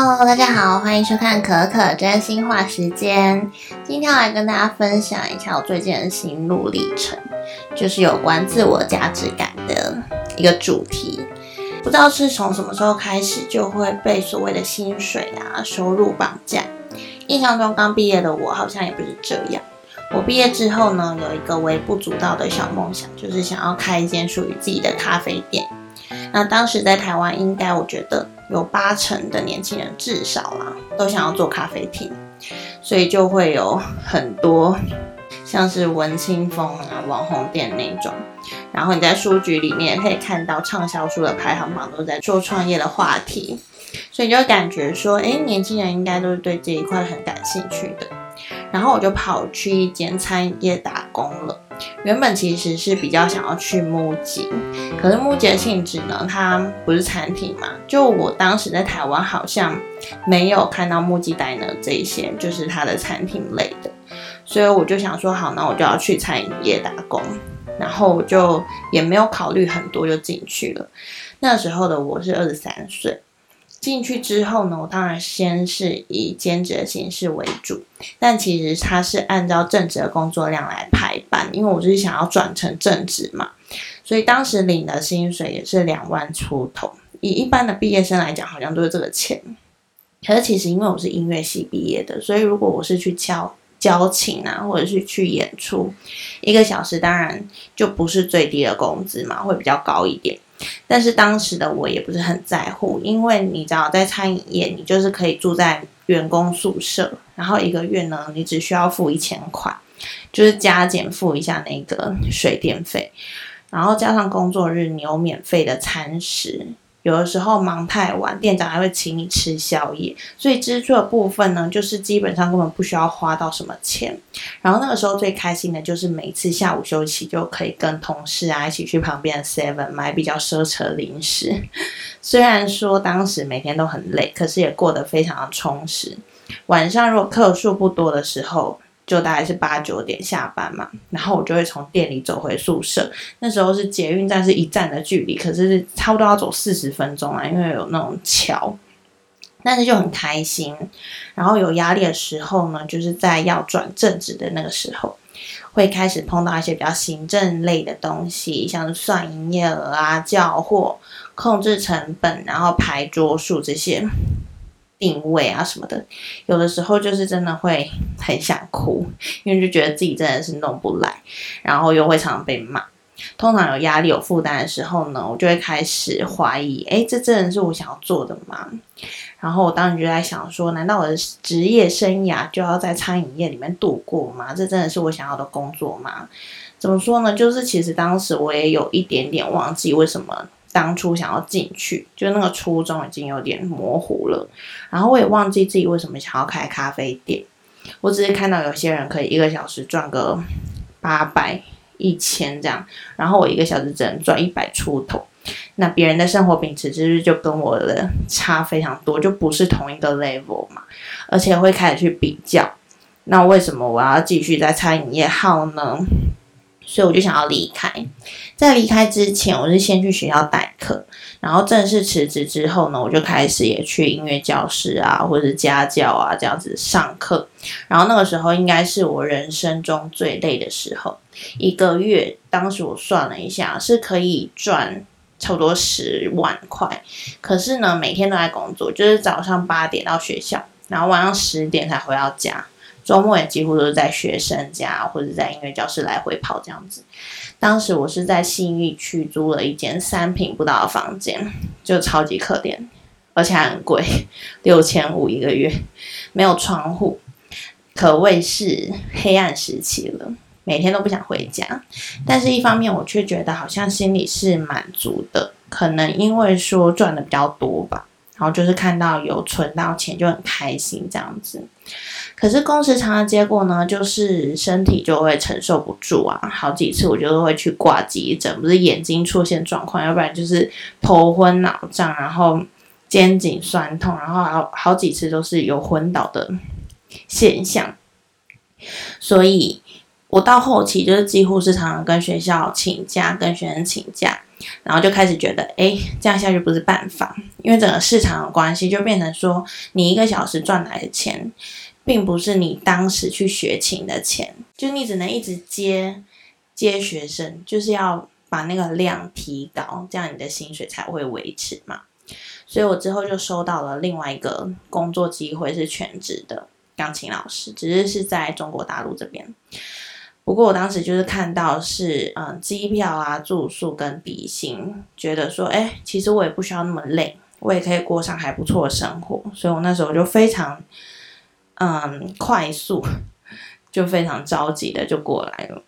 Hello，大家好，欢迎收看可可真心话时间。今天来跟大家分享一下我最近的心路历程，就是有关自我价值感的一个主题。不知道是从什么时候开始，就会被所谓的薪水啊、收入绑架。印象中刚毕业的我，好像也不是这样。我毕业之后呢，有一个微不足道的小梦想，就是想要开一间属于自己的咖啡店。那当时在台湾，应该我觉得有八成的年轻人至少啦，都想要做咖啡厅，所以就会有很多像是文青风啊、网红店那种。然后你在书局里面可以看到畅销书的排行榜都在做创业的话题，所以你就感觉说，哎，年轻人应该都是对这一块很感兴趣的。然后我就跑去一间餐饮业打工了。原本其实是比较想要去木吉，可是木吉的性质呢，它不是餐厅嘛。就我当时在台湾好像没有看到木吉代呢这一些，就是它的餐厅类的，所以我就想说，好，那我就要去餐饮业打工。然后我就也没有考虑很多，就进去了。那时候的我是二十三岁。进去之后呢，我当然先是以兼职的形式为主，但其实它是按照正职的工作量来排班，因为我就是想要转成正职嘛，所以当时领的薪水也是两万出头，以一般的毕业生来讲，好像都是这个钱。可是其实因为我是音乐系毕业的，所以如果我是去教交情啊，或者是去演出，一个小时当然就不是最低的工资嘛，会比较高一点。但是当时的我也不是很在乎，因为你只要，在餐饮业，你就是可以住在员工宿舍，然后一个月呢，你只需要付一千块，就是加减付一下那个水电费，然后加上工作日，你有免费的餐食。有的时候忙太晚，店长还会请你吃宵夜，所以支出的部分呢，就是基本上根本不需要花到什么钱。然后那个时候最开心的就是每次下午休息就可以跟同事啊一起去旁边的 Seven 买比较奢侈的零食。虽然说当时每天都很累，可是也过得非常的充实。晚上如果客数不多的时候，就大概是八九点下班嘛，然后我就会从店里走回宿舍。那时候是捷运站是一站的距离，可是差不多要走四十分钟啊，因为有那种桥。但是就很开心。然后有压力的时候呢，就是在要转正职的那个时候，会开始碰到一些比较行政类的东西，像算营业额啊、叫货、控制成本，然后排桌数这些。定位啊什么的，有的时候就是真的会很想哭，因为就觉得自己真的是弄不来，然后又会常常被骂。通常有压力、有负担的时候呢，我就会开始怀疑：哎，这真的是我想要做的吗？然后我当时就在想说：难道我的职业生涯就要在餐饮业里面度过吗？这真的是我想要的工作吗？怎么说呢？就是其实当时我也有一点点忘记为什么。当初想要进去，就那个初衷已经有点模糊了。然后我也忘记自己为什么想要开咖啡店。我只是看到有些人可以一个小时赚个八百、一千这样，然后我一个小时只能赚一百出头。那别人的生活品质其实就跟我的差非常多，就不是同一个 level 嘛。而且会开始去比较。那为什么我要继续在餐饮业耗呢？所以我就想要离开，在离开之前，我是先去学校代课，然后正式辞职之后呢，我就开始也去音乐教室啊，或者是家教啊这样子上课。然后那个时候应该是我人生中最累的时候，一个月，当时我算了一下，是可以赚差不多十万块。可是呢，每天都在工作，就是早上八点到学校，然后晚上十点才回到家。周末也几乎都是在学生家或者在音乐教室来回跑这样子。当时我是在信义区租了一间三平不到的房间，就超级可怜，而且很贵，六千五一个月，没有窗户，可谓是黑暗时期了。每天都不想回家，但是一方面我却觉得好像心里是满足的，可能因为说赚的比较多吧。然后就是看到有存到钱就很开心这样子，可是工时长的结果呢，就是身体就会承受不住啊，好几次我就会去挂急诊，不是眼睛出现状况，要不然就是头昏脑胀，然后肩颈酸痛，然后好好几次都是有昏倒的现象，所以我到后期就是几乎是常常跟学校请假，跟学生请假。然后就开始觉得，哎，这样下去不是办法，因为整个市场的关系，就变成说，你一个小时赚来的钱，并不是你当时去学琴的钱，就你只能一直接接学生，就是要把那个量提高，这样你的薪水才会维持嘛。所以我之后就收到了另外一个工作机会，是全职的钢琴老师，只是是在中国大陆这边。不过我当时就是看到是嗯机票啊、住宿跟笔薪，觉得说哎，其实我也不需要那么累，我也可以过上还不错的生活，所以我那时候就非常嗯快速，就非常着急的就过来了。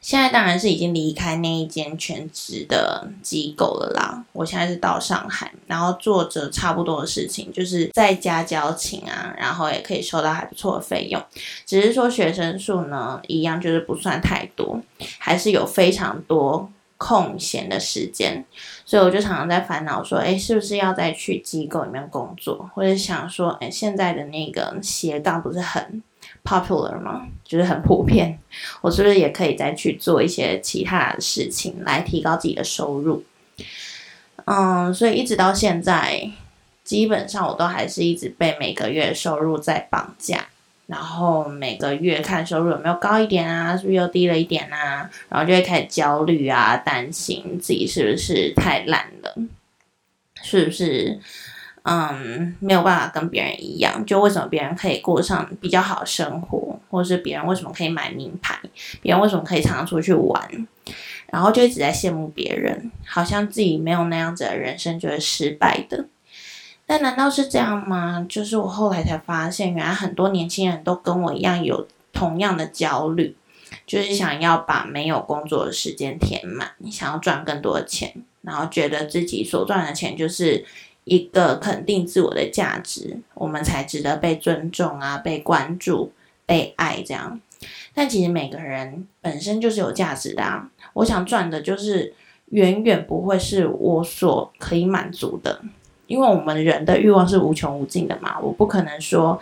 现在当然是已经离开那一间全职的机构了啦。我现在是到上海，然后做着差不多的事情，就是在家教琴啊，然后也可以收到还不错的费用。只是说学生数呢，一样就是不算太多，还是有非常多空闲的时间，所以我就常常在烦恼说，哎，是不是要再去机构里面工作，或者想说，哎，现在的那个斜杠不是很。Popular 吗？就是很普遍。我是不是也可以再去做一些其他的事情来提高自己的收入？嗯，所以一直到现在，基本上我都还是一直被每个月收入在绑架，然后每个月看收入有没有高一点啊，是不是又低了一点啊？然后就会开始焦虑啊，担心自己是不是太烂了，是不是？嗯，没有办法跟别人一样，就为什么别人可以过上比较好的生活，或是别人为什么可以买名牌，别人为什么可以常常出去玩，然后就一直在羡慕别人，好像自己没有那样子的人生就是失败的。但难道是这样吗？就是我后来才发现，原来很多年轻人都跟我一样有同样的焦虑，就是想要把没有工作的时间填满，想要赚更多的钱，然后觉得自己所赚的钱就是。一个肯定自我的价值，我们才值得被尊重啊，被关注、被爱这样。但其实每个人本身就是有价值的啊。我想赚的就是远远不会是我所可以满足的，因为我们人的欲望是无穷无尽的嘛。我不可能说，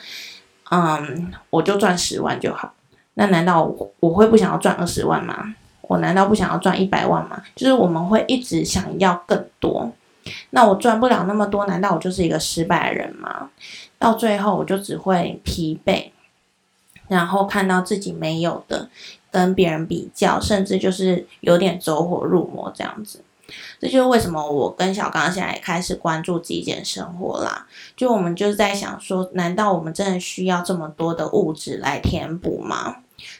嗯，我就赚十万就好。那难道我会不想要赚二十万吗？我难道不想要赚一百万吗？就是我们会一直想要更多。那我赚不了那么多，难道我就是一个失败的人吗？到最后我就只会疲惫，然后看到自己没有的，跟别人比较，甚至就是有点走火入魔这样子。这就是为什么我跟小刚现在也开始关注极简生活啦。就我们就是在想说，难道我们真的需要这么多的物质来填补吗？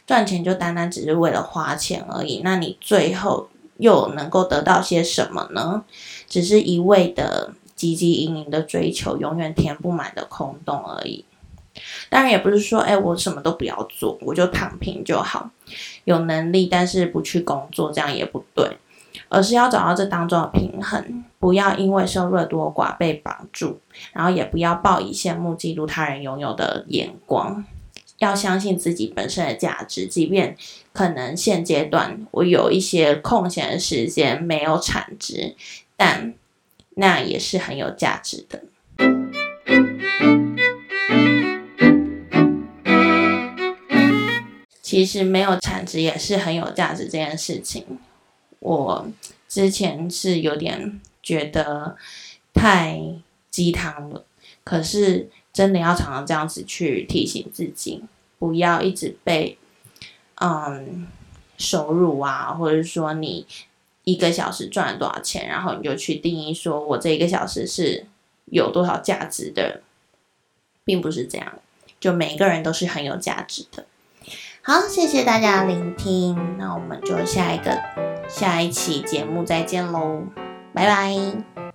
赚钱就单单只是为了花钱而已？那你最后又能够得到些什么呢？只是一味的汲汲营营的追求，永远填不满的空洞而已。当然，也不是说，哎，我什么都不要做，我就躺平就好。有能力，但是不去工作，这样也不对。而是要找到这当中的平衡，不要因为收入多寡被绑住，然后也不要抱以羡慕、嫉妒他人拥有的眼光。要相信自己本身的价值，即便可能现阶段我有一些空闲的时间没有产值。但那也是很有价值的。其实没有产值也是很有价值这件事情，我之前是有点觉得太鸡汤了。可是真的要常常这样子去提醒自己，不要一直被嗯收入啊，或者说你。一个小时赚了多少钱，然后你就去定义说，我这一个小时是有多少价值的，并不是这样。就每一个人都是很有价值的。好，谢谢大家聆听，那我们就下一个下一期节目再见喽，拜拜。